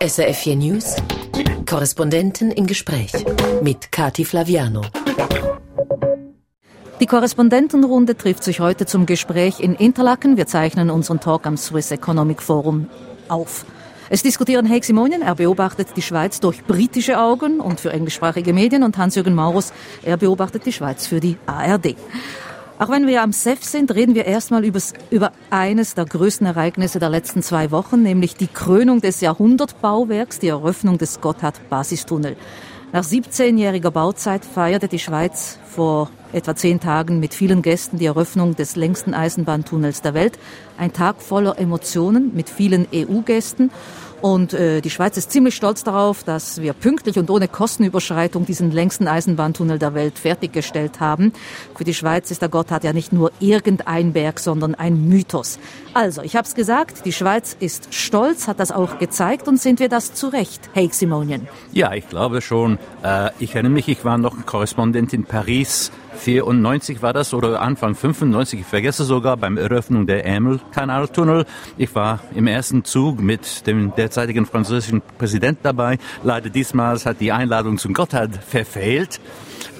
SRF 4 News, Korrespondenten im Gespräch mit Kati Flaviano. Die Korrespondentenrunde trifft sich heute zum Gespräch in Interlaken. Wir zeichnen unseren Talk am Swiss Economic Forum auf. Es diskutieren Heik Simonien, er beobachtet die Schweiz durch britische Augen und für englischsprachige Medien und Hans-Jürgen Maurus, er beobachtet die Schweiz für die ARD. Auch wenn wir am SEF sind, reden wir erstmal über eines der größten Ereignisse der letzten zwei Wochen, nämlich die Krönung des Jahrhundertbauwerks, die Eröffnung des Gotthard-Basistunnel. Nach 17-jähriger Bauzeit feierte die Schweiz vor etwa zehn Tagen mit vielen Gästen die Eröffnung des längsten Eisenbahntunnels der Welt. Ein Tag voller Emotionen mit vielen EU-Gästen. Und äh, die Schweiz ist ziemlich stolz darauf, dass wir pünktlich und ohne Kostenüberschreitung diesen längsten Eisenbahntunnel der Welt fertiggestellt haben. Für die Schweiz ist der Gotthard ja nicht nur irgendein Berg, sondern ein Mythos. Also, ich habe es gesagt, die Schweiz ist stolz, hat das auch gezeigt und sind wir das zu Recht, Heik Simonien? Ja, ich glaube schon. Äh, ich erinnere mich, ich war noch Korrespondent in Paris 94 war das oder Anfang 95, ich vergesse sogar beim Eröffnung der Ärmelkanaltunnel. Ich war im ersten Zug mit dem derzeitigen französischen Präsident dabei. Leider diesmal hat die Einladung zum Gotthard verfehlt.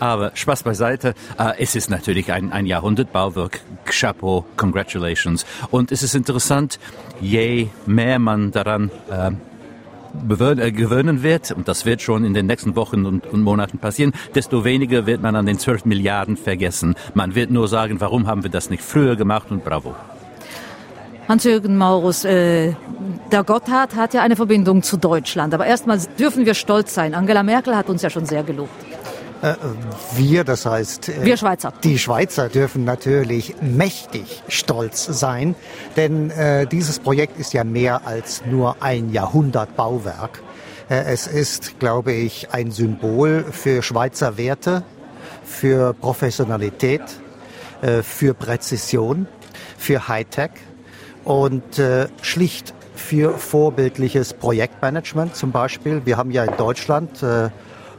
Aber Spaß beiseite, äh, es ist natürlich ein, ein Jahrhundertbauwerk. Chapeau, congratulations. Und es ist interessant, je mehr man daran äh, gewöhnen wird, und das wird schon in den nächsten Wochen und, und, Monaten passieren, desto weniger wird man an den 12 Milliarden vergessen. Man wird nur sagen, warum haben wir das nicht früher gemacht und bravo. Hans-Jürgen Maurus, äh, der Gotthard hat ja eine Verbindung zu Deutschland. Aber erstmal dürfen wir stolz sein. Angela Merkel hat uns ja schon sehr gelobt. Äh, wir, das heißt, äh, wir Schweizer. Die Schweizer dürfen natürlich mächtig stolz sein, denn äh, dieses Projekt ist ja mehr als nur ein Jahrhundertbauwerk. Äh, es ist, glaube ich, ein Symbol für Schweizer Werte, für Professionalität, äh, für Präzision, für Hightech und äh, schlicht für vorbildliches Projektmanagement zum Beispiel. Wir haben ja in Deutschland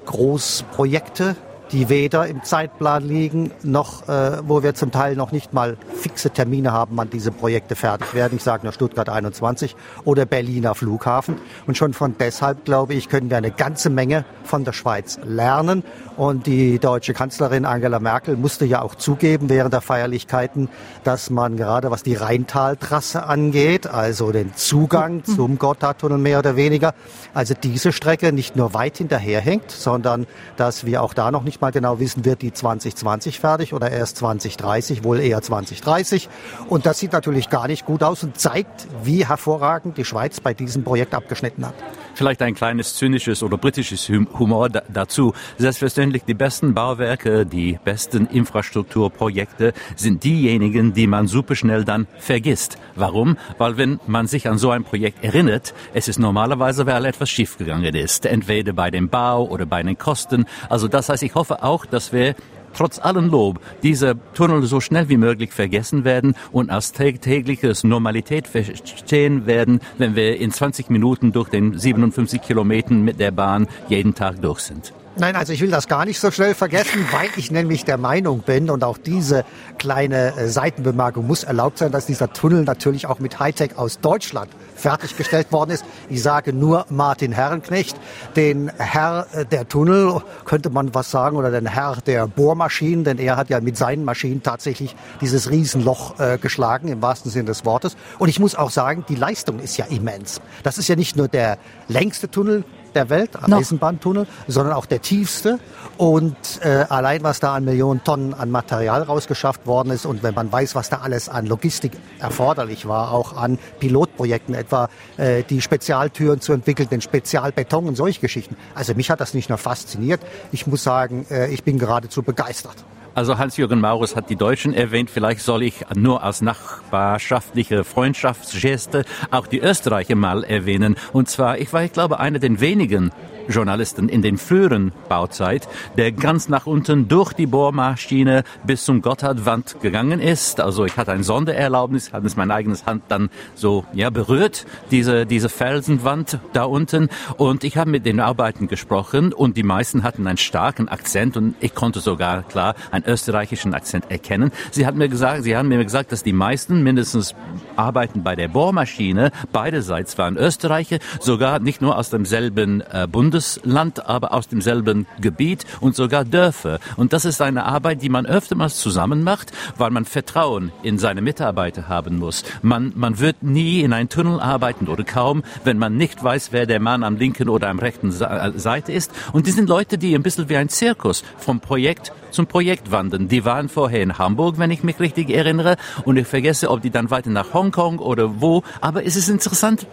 Großprojekte, die weder im Zeitplan liegen, noch äh, wo wir zum Teil noch nicht mal fixe Termine haben, wann diese Projekte fertig werden. Ich sage nur Stuttgart 21 oder Berliner Flughafen. Und schon von deshalb, glaube ich, können wir eine ganze Menge von der Schweiz lernen. Und die deutsche Kanzlerin Angela Merkel musste ja auch zugeben während der Feierlichkeiten, dass man gerade was die Rheintaltrasse angeht, also den Zugang zum Gotthardtunnel mehr oder weniger, also diese Strecke nicht nur weit hinterherhängt, sondern dass wir auch da noch nicht mal genau wissen, wird die 2020 fertig oder erst 2030, wohl eher 2030. Und das sieht natürlich gar nicht gut aus und zeigt, wie hervorragend die Schweiz bei diesem Projekt abgeschnitten hat. Vielleicht ein kleines zynisches oder britisches Humor dazu. Selbstverständlich die besten Bauwerke, die besten Infrastrukturprojekte sind diejenigen, die man superschnell dann vergisst. Warum? Weil wenn man sich an so ein Projekt erinnert, es ist normalerweise, weil etwas schiefgegangen ist. Entweder bei dem Bau oder bei den Kosten. Also das heißt, ich hoffe auch, dass wir trotz allem Lob diese Tunnel so schnell wie möglich vergessen werden und als tägliches Normalität verstehen werden, wenn wir in 20 Minuten durch den 57 Kilometern mit der Bahn jeden Tag durch sind. Nein, also ich will das gar nicht so schnell vergessen, weil ich nämlich der Meinung bin und auch diese kleine äh, Seitenbemerkung muss erlaubt sein, dass dieser Tunnel natürlich auch mit Hightech aus Deutschland fertiggestellt worden ist. Ich sage nur Martin Herrenknecht, den Herr äh, der Tunnel, könnte man was sagen, oder den Herr der Bohrmaschinen, denn er hat ja mit seinen Maschinen tatsächlich dieses Riesenloch äh, geschlagen, im wahrsten Sinne des Wortes. Und ich muss auch sagen, die Leistung ist ja immens. Das ist ja nicht nur der längste Tunnel, der Welt, no. Eisenbahntunnel, sondern auch der tiefste. Und äh, allein, was da an Millionen Tonnen an Material rausgeschafft worden ist und wenn man weiß, was da alles an Logistik erforderlich war, auch an Pilotprojekten, etwa äh, die Spezialtüren zu entwickeln, den Spezialbeton und solche Geschichten. Also mich hat das nicht nur fasziniert, ich muss sagen, äh, ich bin geradezu begeistert. Also Hans-Jürgen Maurus hat die Deutschen erwähnt. Vielleicht soll ich nur als nachbarschaftliche Freundschaftsgeste auch die Österreicher mal erwähnen. Und zwar, ich war, ich glaube, einer der wenigen Journalisten in den früheren Bauzeit, der ganz nach unten durch die Bohrmaschine bis zum Gotthardwand gegangen ist. Also ich hatte ein Sondererlaubnis, hatte es mein eigenes Hand dann so ja berührt, diese diese Felsenwand da unten. Und ich habe mit den Arbeiten gesprochen und die meisten hatten einen starken Akzent und ich konnte sogar klar einen österreichischen Akzent erkennen. Sie hat mir gesagt, sie haben mir gesagt, dass die meisten mindestens arbeiten bei der Bohrmaschine. Beiderseits waren Österreicher, sogar nicht nur aus demselben äh, Bundesland, aber aus demselben Gebiet und sogar Dörfer. Und das ist eine Arbeit, die man öftermals zusammen macht, weil man Vertrauen in seine Mitarbeiter haben muss. Man, man wird nie in einen Tunnel arbeiten oder kaum, wenn man nicht weiß, wer der Mann am linken oder am rechten äh, Seite ist. Und die sind Leute, die ein bisschen wie ein Zirkus vom Projekt zum Projekt wandern. Die waren vorher in Hamburg, wenn ich mich richtig erinnere, und ich vergesse, ob die dann weiter nach Hongkong oder wo. Aber es ist interessant, äh,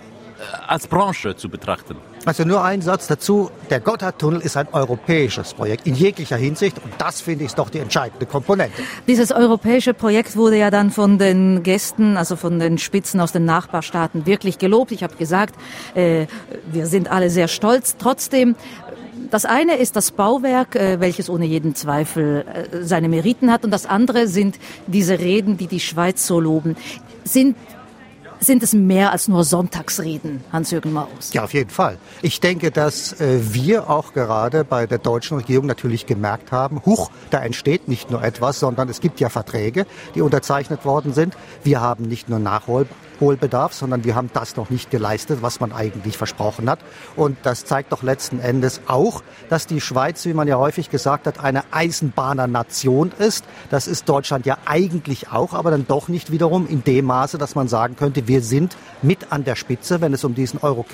als Branche zu betrachten. Also nur ein Satz dazu. Der Gotthardtunnel ist ein europäisches Projekt in jeglicher Hinsicht und das finde ich doch die entscheidende Komponente. Dieses europäische Projekt wurde ja dann von den Gästen, also von den Spitzen aus den Nachbarstaaten wirklich gelobt. Ich habe gesagt, äh, wir sind alle sehr stolz. Trotzdem das eine ist das Bauwerk, äh, welches ohne jeden Zweifel äh, seine Meriten hat, und das andere sind diese Reden, die die Schweiz so loben. Sind sind es mehr als nur Sonntagsreden, Hans-Jürgen Maus? Ja, auf jeden Fall. Ich denke, dass äh, wir auch gerade bei der deutschen Regierung natürlich gemerkt haben, huch, da entsteht nicht nur etwas, sondern es gibt ja Verträge, die unterzeichnet worden sind. Wir haben nicht nur Nachhol Nachholbedarf, sondern wir haben das noch nicht geleistet, was man eigentlich versprochen hat. Und das zeigt doch letzten Endes auch, dass die Schweiz, wie man ja häufig gesagt hat, eine Eisenbahnernation ist. Das ist Deutschland ja eigentlich auch, aber dann doch nicht wiederum in dem Maße, dass man sagen könnte, wir sind mit an der Spitze, wenn es um diesen Euro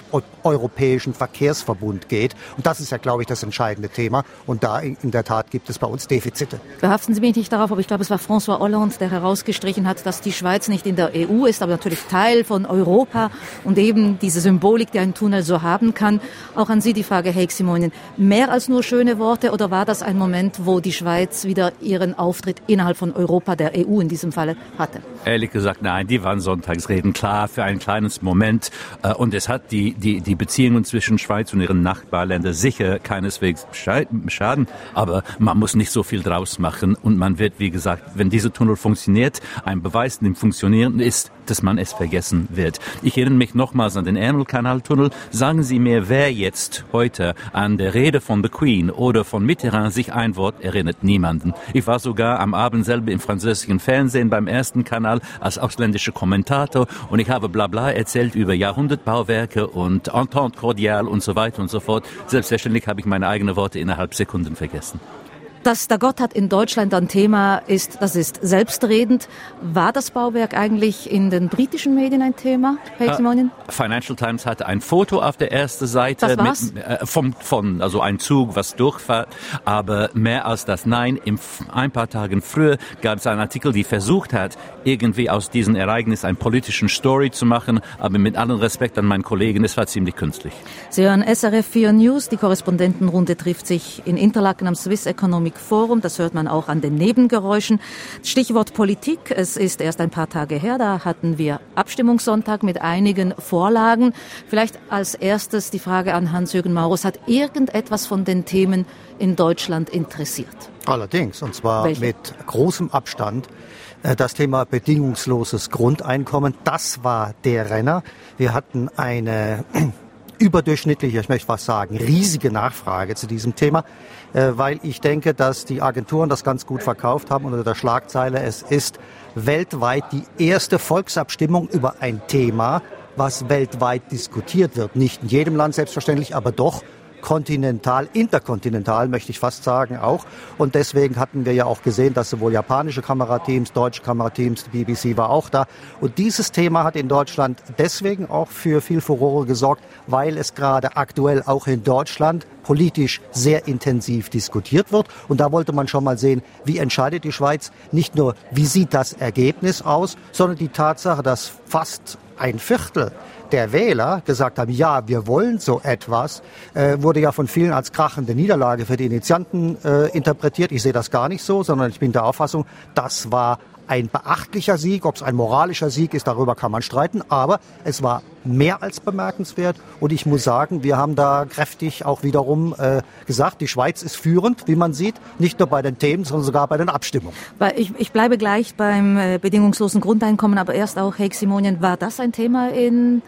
europäischen Verkehrsverbund geht. Und das ist ja, glaube ich, das entscheidende Thema. Und da in der Tat gibt es bei uns Defizite. Behaften Sie mich nicht darauf, aber ich glaube, es war François Hollande, der herausgestrichen hat, dass die Schweiz nicht in der EU ist, aber natürlich Teil von Europa und eben diese Symbolik, die ein Tunnel so haben kann. Auch an Sie die Frage, Heik Simonin, mehr als nur schöne Worte oder war das ein Moment, wo die Schweiz wieder ihren Auftritt innerhalb von Europa, der EU in diesem Falle, hatte? Ehrlich gesagt, nein, die waren Sonntagsreden, klar, für ein kleines Moment. Äh, und es hat die, die, die Beziehungen zwischen Schweiz und ihren Nachbarländern sicher keineswegs schaden. Aber man muss nicht so viel draus machen. Und man wird, wie gesagt, wenn dieser Tunnel funktioniert, ein Beweis dem Funktionieren ist, dass man es vergessen wird. Ich erinnere mich nochmals an den Ärmelkanaltunnel. Sagen Sie mir, wer jetzt heute an der Rede von The Queen oder von Mitterrand sich ein Wort erinnert? Niemanden. Ich war sogar am Abend selber im französischen Fernsehen beim ersten Kanal als ausländischer Kommentator und ich habe Blabla erzählt über Jahrhundertbauwerke und Entente cordiale und so weiter und so fort. Selbstverständlich habe ich meine eigenen Worte innerhalb Sekunden vergessen. Dass der Gotthard in Deutschland ein Thema ist, das ist selbstredend. War das Bauwerk eigentlich in den britischen Medien ein Thema, Herr uh, Financial Times hatte ein Foto auf der ersten Seite mit, äh, vom, von, also ein Zug, was durchfährt. Aber mehr als das Nein, im, ein paar Tagen früher gab es einen Artikel, die versucht hat, irgendwie aus diesem Ereignis einen politischen Story zu machen. Aber mit allem Respekt an meinen Kollegen, es war ziemlich künstlich. Sie hören SRF 4 News. Die Korrespondentenrunde trifft sich in Interlaken am Swiss Economic Forum. Das hört man auch an den Nebengeräuschen. Stichwort Politik. Es ist erst ein paar Tage her. Da hatten wir Abstimmungssonntag mit einigen Vorlagen. Vielleicht als erstes die Frage an Hans-Jürgen Maurus. Hat irgendetwas von den Themen in Deutschland interessiert? Allerdings, und zwar Welche? mit großem Abstand. Äh, das Thema bedingungsloses Grundeinkommen, das war der Renner. Wir hatten eine überdurchschnittliche, ich möchte was sagen, riesige Nachfrage zu diesem Thema, äh, weil ich denke, dass die Agenturen das ganz gut verkauft haben unter der Schlagzeile, es ist weltweit die erste Volksabstimmung über ein Thema, was weltweit diskutiert wird. Nicht in jedem Land selbstverständlich, aber doch kontinental, interkontinental möchte ich fast sagen auch. Und deswegen hatten wir ja auch gesehen, dass sowohl japanische Kamerateams, deutsche Kamerateams, die BBC war auch da. Und dieses Thema hat in Deutschland deswegen auch für viel Furore gesorgt, weil es gerade aktuell auch in Deutschland politisch sehr intensiv diskutiert wird. Und da wollte man schon mal sehen, wie entscheidet die Schweiz. Nicht nur, wie sieht das Ergebnis aus, sondern die Tatsache, dass fast ein Viertel der Wähler gesagt haben, ja, wir wollen so etwas, äh, wurde ja von vielen als krachende Niederlage für die Initianten äh, interpretiert. Ich sehe das gar nicht so, sondern ich bin der Auffassung, das war ein beachtlicher Sieg. Ob es ein moralischer Sieg ist, darüber kann man streiten. Aber es war mehr als bemerkenswert. Und ich muss sagen, wir haben da kräftig auch wiederum äh, gesagt, die Schweiz ist führend, wie man sieht, nicht nur bei den Themen, sondern sogar bei den Abstimmungen. Ich, ich bleibe gleich beim äh, bedingungslosen Grundeinkommen, aber erst auch, Heik Simonien, war das ein Thema in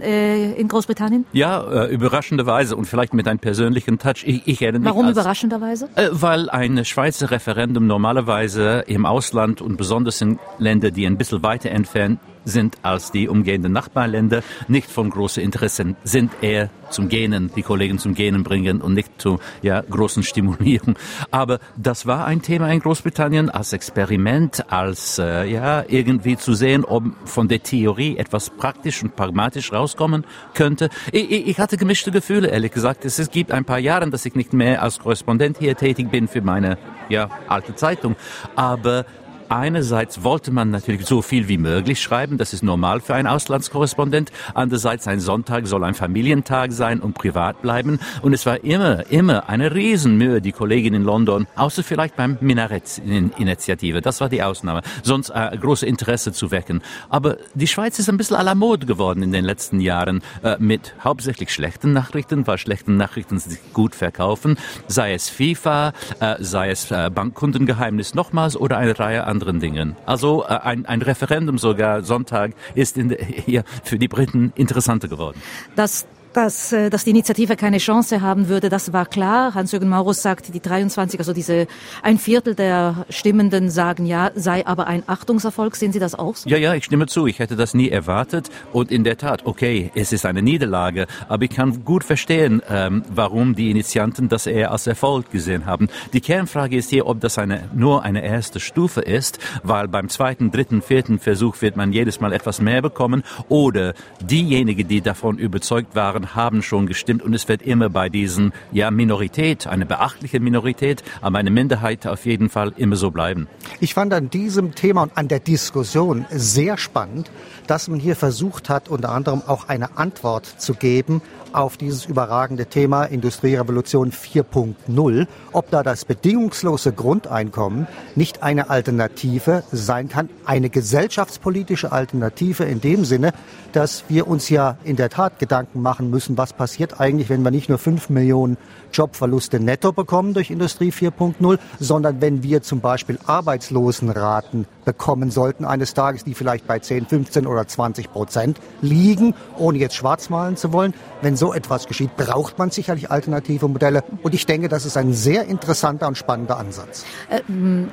äh, in Großbritannien? Ja, äh, überraschenderweise und vielleicht mit einem persönlichen Touch. Ich, ich erinnere Warum als, überraschenderweise? Äh, weil ein Schweizer Referendum normalerweise im Ausland und besonders in Ländern, die ein bisschen weiter entfernt sind als die umgehenden Nachbarländer, nicht von großem Interesse sind, eher zum Gähnen, die Kollegen zum Gähnen bringen und nicht zu ja, großen Stimulierung. Aber das war ein Thema in Großbritannien als Experiment, als äh, ja irgendwie zu sehen, ob von der Theorie etwas praktisch und pragmatisch rauskommen könnte. Ich, ich hatte gemischte Gefühle, ehrlich gesagt. Es, gibt ein paar Jahre, dass ich nicht mehr als Korrespondent hier tätig bin für meine ja, alte Zeitung. Aber Einerseits wollte man natürlich so viel wie möglich schreiben, das ist normal für einen Auslandskorrespondent. Andererseits ein Sonntag soll ein Familientag sein und privat bleiben. Und es war immer, immer eine Riesenmühe, die Kollegin in London, außer vielleicht beim Minarett-Initiative, das war die Ausnahme, sonst äh, große Interesse zu wecken. Aber die Schweiz ist ein bisschen à la mode geworden in den letzten Jahren äh, mit hauptsächlich schlechten Nachrichten, weil schlechten Nachrichten sich gut verkaufen, sei es FIFA, äh, sei es äh, Bankkundengeheimnis nochmals oder eine Reihe anderer anderen Dingen. Also äh, ein, ein Referendum sogar Sonntag ist in, hier für die Briten interessanter geworden. Das dass, äh, dass die Initiative keine Chance haben würde, das war klar. Hans-Jürgen Maurus sagt, die 23, also diese ein Viertel der Stimmenden sagen ja, sei aber ein Achtungserfolg. Sehen Sie das auch so? Ja, ja, ich stimme zu. Ich hätte das nie erwartet. Und in der Tat, okay, es ist eine Niederlage, aber ich kann gut verstehen, ähm, warum die Initianten das eher als Erfolg gesehen haben. Die Kernfrage ist hier, ob das eine, nur eine erste Stufe ist, weil beim zweiten, dritten, vierten Versuch wird man jedes Mal etwas mehr bekommen oder diejenigen, die davon überzeugt waren, Jahren haben schon gestimmt und es wird immer bei diesen, ja, Minorität, eine beachtliche Minorität, aber eine Minderheit auf jeden Fall immer so bleiben. Ich fand an diesem Thema und an der Diskussion sehr spannend, dass man hier versucht hat, unter anderem auch eine Antwort zu geben auf dieses überragende Thema Industrierevolution 4.0, ob da das bedingungslose Grundeinkommen nicht eine Alternative sein kann, eine gesellschaftspolitische Alternative in dem Sinne, dass wir uns ja in der Tat Gedanken machen müssen, was passiert eigentlich, wenn wir nicht nur 5 Millionen Jobverluste netto bekommen durch Industrie 4.0, sondern wenn wir zum Beispiel Arbeitslosenraten bekommen sollten eines Tages, die vielleicht bei 10, 15 oder 20 Prozent liegen, ohne jetzt schwarz malen zu wollen. Wenn so etwas geschieht, braucht man sicherlich alternative Modelle. Und ich denke, das ist ein sehr interessanter und spannender Ansatz. Äh,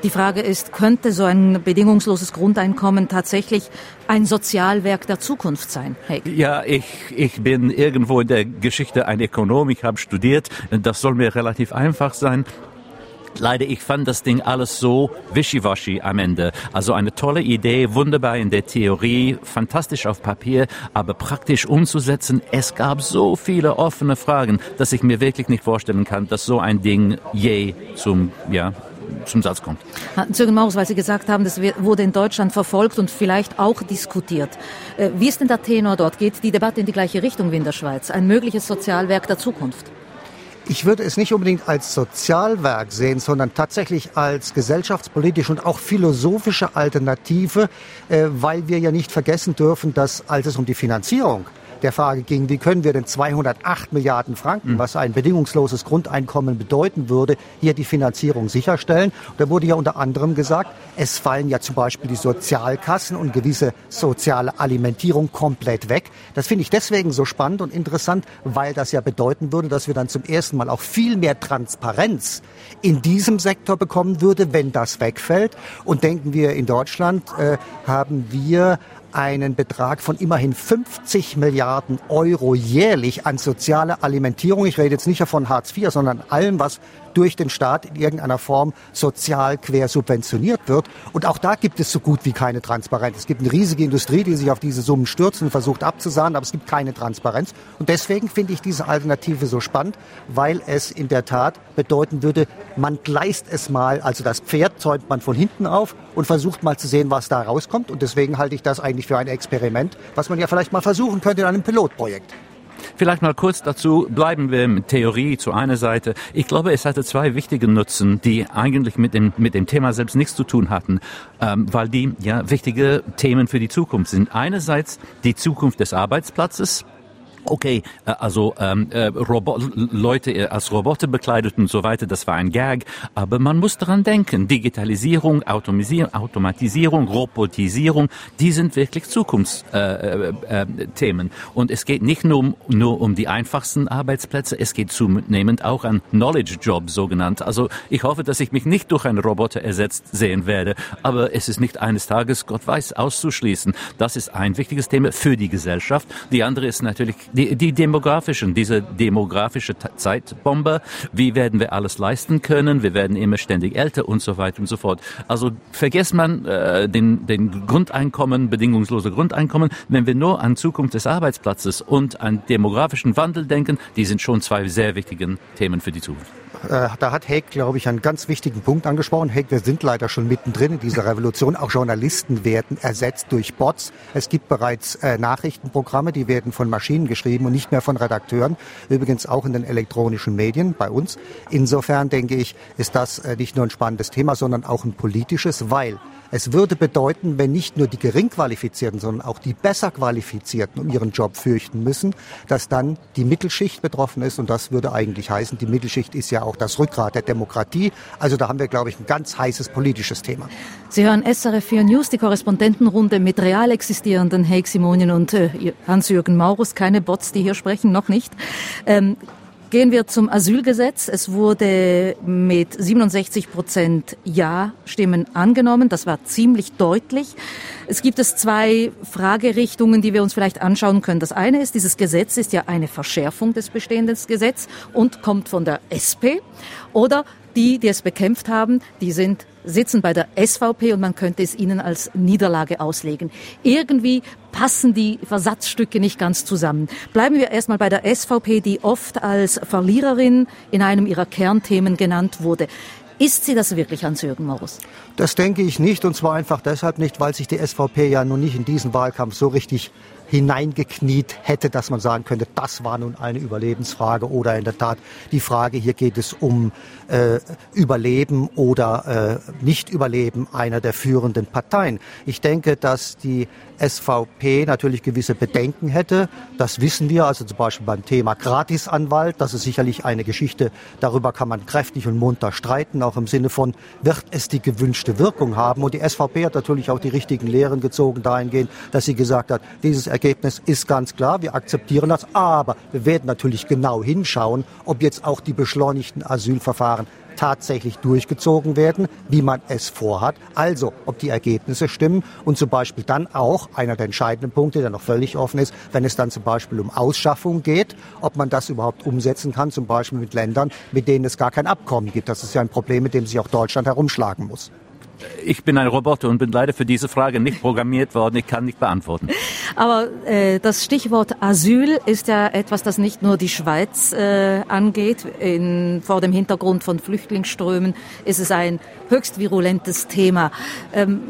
die Frage ist, könnte so ein bedingungsloses Grundeinkommen tatsächlich ein Sozialwerk der Zukunft sein? Hey. Ja, ich, ich bin irgendwo in der Geschichte ein Ökonom, ich habe studiert. Das soll mir relativ einfach sein. Leider, ich fand das Ding alles so wischiwaschi am Ende. Also eine tolle Idee, wunderbar in der Theorie, fantastisch auf Papier, aber praktisch umzusetzen. Es gab so viele offene Fragen, dass ich mir wirklich nicht vorstellen kann, dass so ein Ding je zum, ja, zum Satz kommt. Zürgen Maurus, weil Sie gesagt haben, das wurde in Deutschland verfolgt und vielleicht auch diskutiert. Äh, wie ist denn der Tenor dort? Geht die Debatte in die gleiche Richtung wie in der Schweiz? Ein mögliches Sozialwerk der Zukunft? Ich würde es nicht unbedingt als Sozialwerk sehen, sondern tatsächlich als gesellschaftspolitische und auch philosophische Alternative, äh, weil wir ja nicht vergessen dürfen, dass als es um die Finanzierung der Frage ging, wie können wir denn 208 Milliarden Franken, was ein bedingungsloses Grundeinkommen bedeuten würde, hier die Finanzierung sicherstellen. Und da wurde ja unter anderem gesagt, es fallen ja zum Beispiel die Sozialkassen und gewisse soziale Alimentierung komplett weg. Das finde ich deswegen so spannend und interessant, weil das ja bedeuten würde, dass wir dann zum ersten Mal auch viel mehr Transparenz in diesem Sektor bekommen würde, wenn das wegfällt. Und denken wir, in Deutschland äh, haben wir einen Betrag von immerhin 50 Milliarden Euro jährlich an soziale Alimentierung. Ich rede jetzt nicht von Hartz IV, sondern allem, was durch den Staat in irgendeiner Form sozial quer subventioniert wird. Und auch da gibt es so gut wie keine Transparenz. Es gibt eine riesige Industrie, die sich auf diese Summen stürzt und versucht abzusahnen, aber es gibt keine Transparenz. Und deswegen finde ich diese Alternative so spannend, weil es in der Tat bedeuten würde, man gleist es mal, also das Pferd zäumt man von hinten auf und versucht mal zu sehen, was da rauskommt. Und deswegen halte ich das eigentlich für ein Experiment, was man ja vielleicht mal versuchen könnte in einem Pilotprojekt. Vielleicht mal kurz dazu, bleiben wir mit Theorie zu einer Seite. Ich glaube, es hatte zwei wichtige Nutzen, die eigentlich mit dem, mit dem Thema selbst nichts zu tun hatten, ähm, weil die ja wichtige Themen für die Zukunft sind. Einerseits die Zukunft des Arbeitsplatzes, okay, äh, also ähm, äh, Robo Leute äh, als Roboter bekleidet und so weiter, das war ein Gag, aber man muss daran denken, Digitalisierung, Automatisierung, Automatisierung Robotisierung, die sind wirklich Zukunftsthemen. Äh, äh, und es geht nicht nur um, nur um die einfachsten Arbeitsplätze, es geht zunehmend auch an Knowledge Jobs, sogenannt. Also ich hoffe, dass ich mich nicht durch einen Roboter ersetzt sehen werde, aber es ist nicht eines Tages, Gott weiß, auszuschließen. Das ist ein wichtiges Thema für die Gesellschaft. Die andere ist natürlich die, die demografischen, diese demografische Zeitbombe, wie werden wir alles leisten können, wir werden immer ständig älter und so weiter und so fort. Also vergesst man äh, den, den Grundeinkommen, bedingungslose Grundeinkommen, wenn wir nur an Zukunft des Arbeitsplatzes und an demografischen Wandel denken, die sind schon zwei sehr wichtigen Themen für die Zukunft. Äh, da hat Haig, glaube ich, einen ganz wichtigen Punkt angesprochen. Haig, wir sind leider schon mittendrin in dieser Revolution. Auch Journalisten werden ersetzt durch Bots. Es gibt bereits äh, Nachrichtenprogramme, die werden von Maschinen geschrieben und nicht mehr von Redakteuren. Übrigens auch in den elektronischen Medien bei uns. Insofern denke ich, ist das äh, nicht nur ein spannendes Thema, sondern auch ein politisches, weil es würde bedeuten, wenn nicht nur die Geringqualifizierten, sondern auch die besser Qualifizierten um ihren Job fürchten müssen, dass dann die Mittelschicht betroffen ist. Und das würde eigentlich heißen, die Mittelschicht ist ja auch das Rückgrat der Demokratie. Also da haben wir, glaube ich, ein ganz heißes politisches Thema. Sie hören SRF 4 News, die Korrespondentenrunde mit real existierenden Heik Simonien und äh, Hans-Jürgen Maurus. Keine Bots, die hier sprechen, noch nicht. Ähm, Gehen wir zum Asylgesetz. Es wurde mit 67 Prozent Ja-Stimmen angenommen. Das war ziemlich deutlich. Es gibt es zwei Fragerichtungen, die wir uns vielleicht anschauen können. Das eine ist, dieses Gesetz ist ja eine Verschärfung des bestehenden Gesetzes und kommt von der SP. Oder die, die es bekämpft haben, die sind sitzen bei der SVP und man könnte es ihnen als Niederlage auslegen. Irgendwie passen die Versatzstücke nicht ganz zusammen. Bleiben wir erstmal bei der SVP, die oft als Verliererin in einem ihrer Kernthemen genannt wurde. Ist sie das wirklich, Hans-Jürgen Morus? Das denke ich nicht, und zwar einfach deshalb nicht, weil sich die SVP ja nun nicht in diesen Wahlkampf so richtig hineingekniet hätte, dass man sagen könnte, das war nun eine Überlebensfrage oder in der Tat die Frage, hier geht es um äh, Überleben oder äh, Nicht-Überleben einer der führenden Parteien. Ich denke, dass die SVP natürlich gewisse Bedenken hätte. Das wissen wir, also zum Beispiel beim Thema Gratisanwalt. Das ist sicherlich eine Geschichte, darüber kann man kräftig und munter streiten, auch im Sinne von, wird es die gewünschte Wirkung haben? Und die SVP hat natürlich auch die richtigen Lehren gezogen dahingehend, dass sie gesagt hat, dieses Ergebnis ist ganz klar, wir akzeptieren das, aber wir werden natürlich genau hinschauen, ob jetzt auch die beschleunigten Asylverfahren tatsächlich durchgezogen werden, wie man es vorhat. Also, ob die Ergebnisse stimmen und zum Beispiel dann auch einer der entscheidenden Punkte, der noch völlig offen ist, wenn es dann zum Beispiel um Ausschaffung geht, ob man das überhaupt umsetzen kann, zum Beispiel mit Ländern, mit denen es gar kein Abkommen gibt. Das ist ja ein Problem, mit dem sich auch Deutschland herumschlagen muss ich bin ein Roboter und bin leider für diese Frage nicht programmiert worden. Ich kann nicht beantworten. Aber äh, das Stichwort Asyl ist ja etwas, das nicht nur die Schweiz äh, angeht. In, vor dem Hintergrund von Flüchtlingsströmen ist es ein höchst virulentes Thema. Ähm,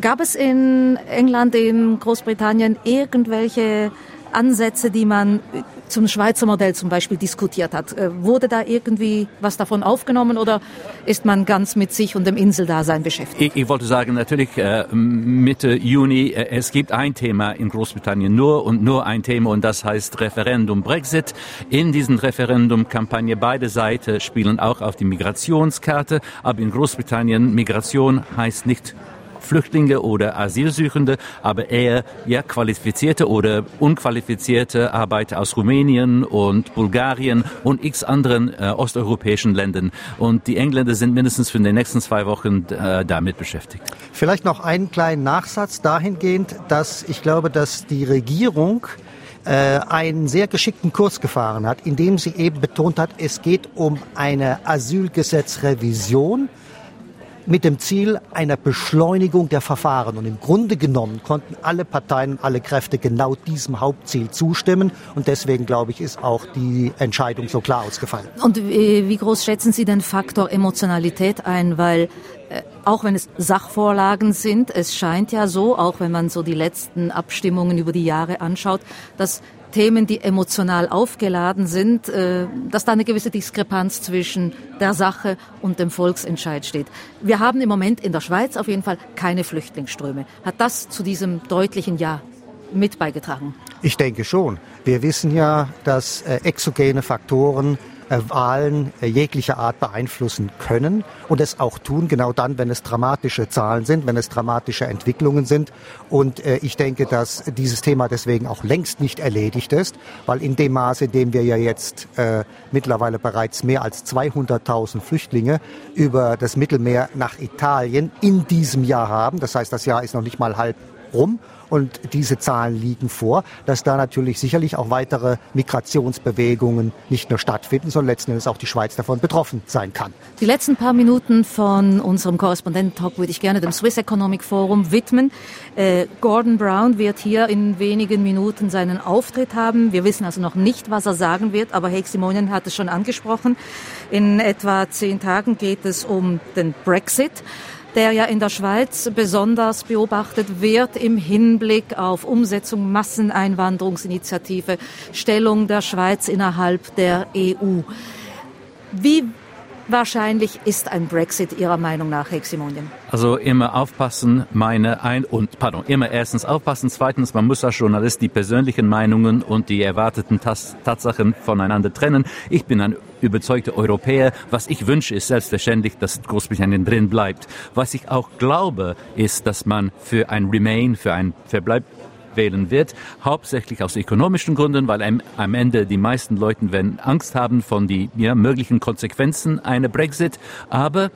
gab es in England, in Großbritannien irgendwelche Ansätze, die man zum Schweizer Modell zum Beispiel diskutiert hat. Äh, wurde da irgendwie was davon aufgenommen oder ist man ganz mit sich und dem Inseldasein beschäftigt? Ich, ich wollte sagen, natürlich äh, Mitte Juni, äh, es gibt ein Thema in Großbritannien nur und nur ein Thema und das heißt Referendum Brexit. In diesen Referendum-Kampagne beide Seiten spielen auch auf die Migrationskarte, aber in Großbritannien Migration heißt nicht Flüchtlinge oder Asylsuchende, aber eher ja, qualifizierte oder unqualifizierte Arbeiter aus Rumänien und Bulgarien und x anderen äh, osteuropäischen Ländern. Und die Engländer sind mindestens für die nächsten zwei Wochen äh, damit beschäftigt. Vielleicht noch einen kleinen Nachsatz dahingehend, dass ich glaube, dass die Regierung äh, einen sehr geschickten Kurs gefahren hat, indem sie eben betont hat, es geht um eine Asylgesetzrevision, mit dem Ziel einer Beschleunigung der Verfahren. Und im Grunde genommen konnten alle Parteien alle Kräfte genau diesem Hauptziel zustimmen. Und deswegen, glaube ich, ist auch die Entscheidung so klar ausgefallen. Und wie groß schätzen Sie den Faktor Emotionalität ein? Weil äh, auch wenn es Sachvorlagen sind, es scheint ja so, auch wenn man so die letzten Abstimmungen über die Jahre anschaut, dass Themen, die emotional aufgeladen sind, äh, dass da eine gewisse Diskrepanz zwischen der Sache und dem Volksentscheid steht. Wir haben im Moment in der Schweiz auf jeden Fall keine Flüchtlingsströme. Hat das zu diesem deutlichen Ja mit beigetragen? Ich denke schon. Wir wissen ja, dass äh, exogene Faktoren Wahlen äh, jeglicher Art beeinflussen können und es auch tun, genau dann, wenn es dramatische Zahlen sind, wenn es dramatische Entwicklungen sind. Und äh, ich denke, dass dieses Thema deswegen auch längst nicht erledigt ist, weil in dem Maße, in dem wir ja jetzt äh, mittlerweile bereits mehr als 200.000 Flüchtlinge über das Mittelmeer nach Italien in diesem Jahr haben, das heißt, das Jahr ist noch nicht mal halb rum und diese Zahlen liegen vor, dass da natürlich sicherlich auch weitere Migrationsbewegungen nicht nur stattfinden, sondern letzten Endes auch die Schweiz davon betroffen sein kann. Die letzten paar Minuten von unserem Korrespondententalk würde ich gerne dem Swiss Economic Forum widmen. Äh, Gordon Brown wird hier in wenigen Minuten seinen Auftritt haben. Wir wissen also noch nicht, was er sagen wird, aber Heik Simonien hat es schon angesprochen. In etwa zehn Tagen geht es um den Brexit der ja in der Schweiz besonders beobachtet wird im Hinblick auf Umsetzung Masseneinwanderungsinitiative, Stellung der Schweiz innerhalb der EU. Wie wahrscheinlich ist ein Brexit Ihrer Meinung nach, Heximonien? Also immer aufpassen, meine ein und pardon, immer erstens aufpassen, zweitens man muss als Journalist die persönlichen Meinungen und die erwarteten Tas Tatsachen voneinander trennen. Ich bin ein überzeugter Europäer. Was ich wünsche, ist selbstverständlich, dass Großbritannien drin bleibt. Was ich auch glaube, ist, dass man für ein Remain, für ein Verbleib wählen wird, hauptsächlich aus ökonomischen Gründen, weil am Ende die meisten Leute werden Angst haben von den ja, möglichen Konsequenzen einer Brexit, aber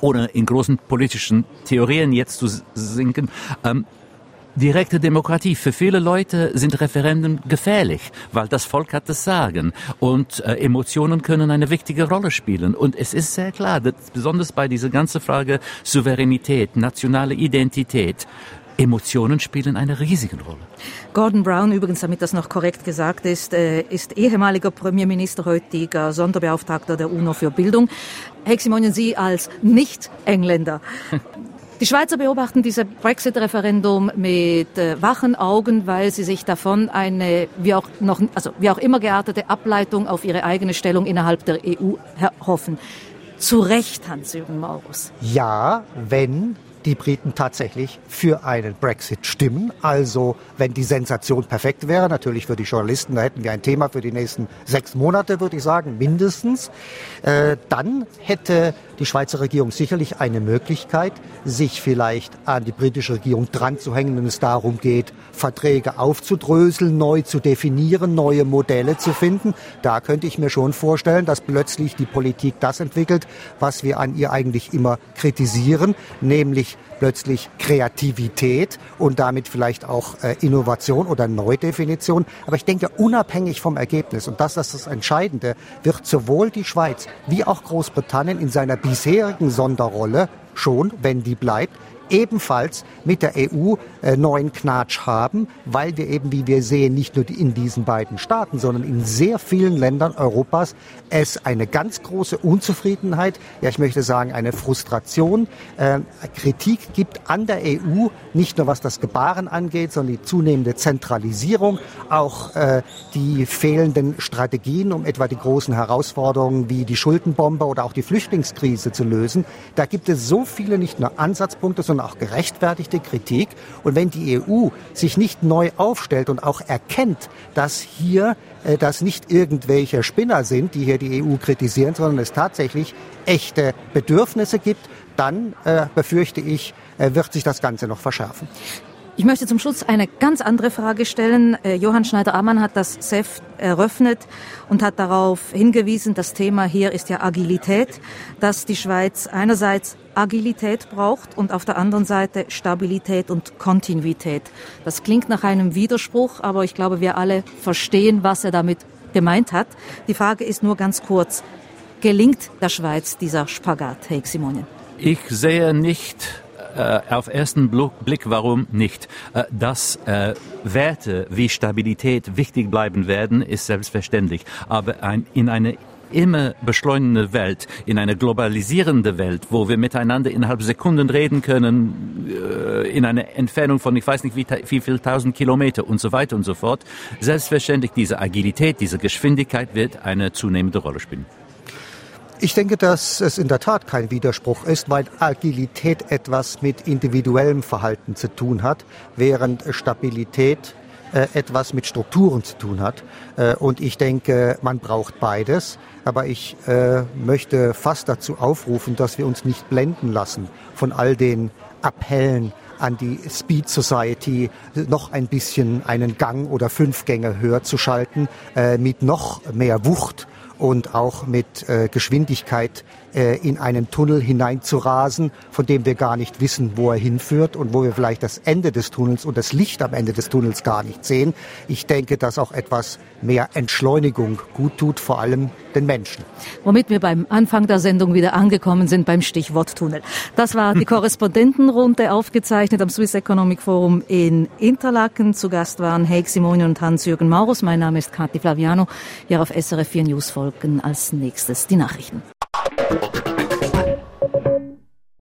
ohne in großen politischen Theorien jetzt zu sinken, ähm, direkte Demokratie. Für viele Leute sind Referenden gefährlich, weil das Volk hat das Sagen und äh, Emotionen können eine wichtige Rolle spielen. Und es ist sehr klar, dass besonders bei dieser ganzen Frage Souveränität, nationale Identität, Emotionen spielen eine riesige Rolle. Gordon Brown, übrigens, damit das noch korrekt gesagt ist, äh, ist ehemaliger Premierminister, heutiger Sonderbeauftragter der UNO für Bildung. Heximonien, Sie als Nicht-Engländer. Die Schweizer beobachten dieses Brexit-Referendum mit äh, wachen Augen, weil sie sich davon eine, wie auch, noch, also wie auch immer geartete Ableitung auf ihre eigene Stellung innerhalb der EU hoffen. Zu Recht, Hans-Jürgen Maurus. Ja, wenn die Briten tatsächlich für einen Brexit stimmen. Also wenn die Sensation perfekt wäre, natürlich für die Journalisten, da hätten wir ein Thema für die nächsten sechs Monate, würde ich sagen, mindestens, äh, dann hätte die Schweizer Regierung sicherlich eine Möglichkeit, sich vielleicht an die britische Regierung dran zu hängen, wenn es darum geht, Verträge aufzudröseln, neu zu definieren, neue Modelle zu finden. Da könnte ich mir schon vorstellen, dass plötzlich die Politik das entwickelt, was wir an ihr eigentlich immer kritisieren, nämlich plötzlich Kreativität und damit vielleicht auch äh, Innovation oder Neudefinition. Aber ich denke, unabhängig vom Ergebnis, und das ist das Entscheidende, wird sowohl die Schweiz wie auch Großbritannien in seiner bisherigen Sonderrolle schon, wenn die bleibt, ebenfalls mit der EU äh, neuen Knatsch haben, weil wir eben, wie wir sehen, nicht nur in diesen beiden Staaten, sondern in sehr vielen Ländern Europas es eine ganz große Unzufriedenheit, ja ich möchte sagen eine Frustration, äh, Kritik gibt an der EU, nicht nur was das Gebaren angeht, sondern die zunehmende Zentralisierung, auch äh, die fehlenden Strategien, um etwa die großen Herausforderungen wie die Schuldenbombe oder auch die Flüchtlingskrise zu lösen. Da gibt es so viele nicht nur Ansatzpunkte, sondern sondern auch gerechtfertigte Kritik. Und wenn die EU sich nicht neu aufstellt und auch erkennt, dass hier äh, das nicht irgendwelche Spinner sind, die hier die EU kritisieren, sondern es tatsächlich echte Bedürfnisse gibt, dann äh, befürchte ich, äh, wird sich das Ganze noch verschärfen. Ich möchte zum Schluss eine ganz andere Frage stellen. Äh, Johann Schneider-Ammann hat das CEF eröffnet und hat darauf hingewiesen, das Thema hier ist ja Agilität, dass die Schweiz einerseits Agilität braucht und auf der anderen Seite Stabilität und Kontinuität. Das klingt nach einem Widerspruch, aber ich glaube, wir alle verstehen, was er damit gemeint hat. Die Frage ist nur ganz kurz, gelingt der Schweiz dieser Spagat, Herr? Ich sehe nicht äh, auf ersten Blick, warum nicht? Äh, dass äh, Werte wie Stabilität wichtig bleiben werden, ist selbstverständlich. Aber ein, in eine immer beschleunigende Welt, in eine globalisierende Welt, wo wir miteinander innerhalb Sekunden reden können, äh, in einer Entfernung von ich weiß nicht wie, wie viel tausend Kilometer und so weiter und so fort, selbstverständlich diese Agilität, diese Geschwindigkeit wird eine zunehmende Rolle spielen. Ich denke, dass es in der Tat kein Widerspruch ist, weil Agilität etwas mit individuellem Verhalten zu tun hat, während Stabilität äh, etwas mit Strukturen zu tun hat. Äh, und ich denke, man braucht beides. Aber ich äh, möchte fast dazu aufrufen, dass wir uns nicht blenden lassen von all den Appellen an die Speed Society noch ein bisschen einen Gang oder fünf Gänge höher zu schalten, mit noch mehr Wucht und auch mit äh, Geschwindigkeit äh, in einen Tunnel hineinzurasen, von dem wir gar nicht wissen, wo er hinführt und wo wir vielleicht das Ende des Tunnels und das Licht am Ende des Tunnels gar nicht sehen. Ich denke, dass auch etwas mehr Entschleunigung gut tut, vor allem den Menschen. Womit wir beim Anfang der Sendung wieder angekommen sind beim Stichwort Tunnel. Das war die Korrespondentenrunde aufgezeichnet am Swiss Economic Forum in Interlaken. Zu Gast waren Heik Simone und Hans-Jürgen Maurus. Mein Name ist Kathi Flaviano. Hier auf SRF 4 News folgen als nächstes die Nachrichten. Thank you.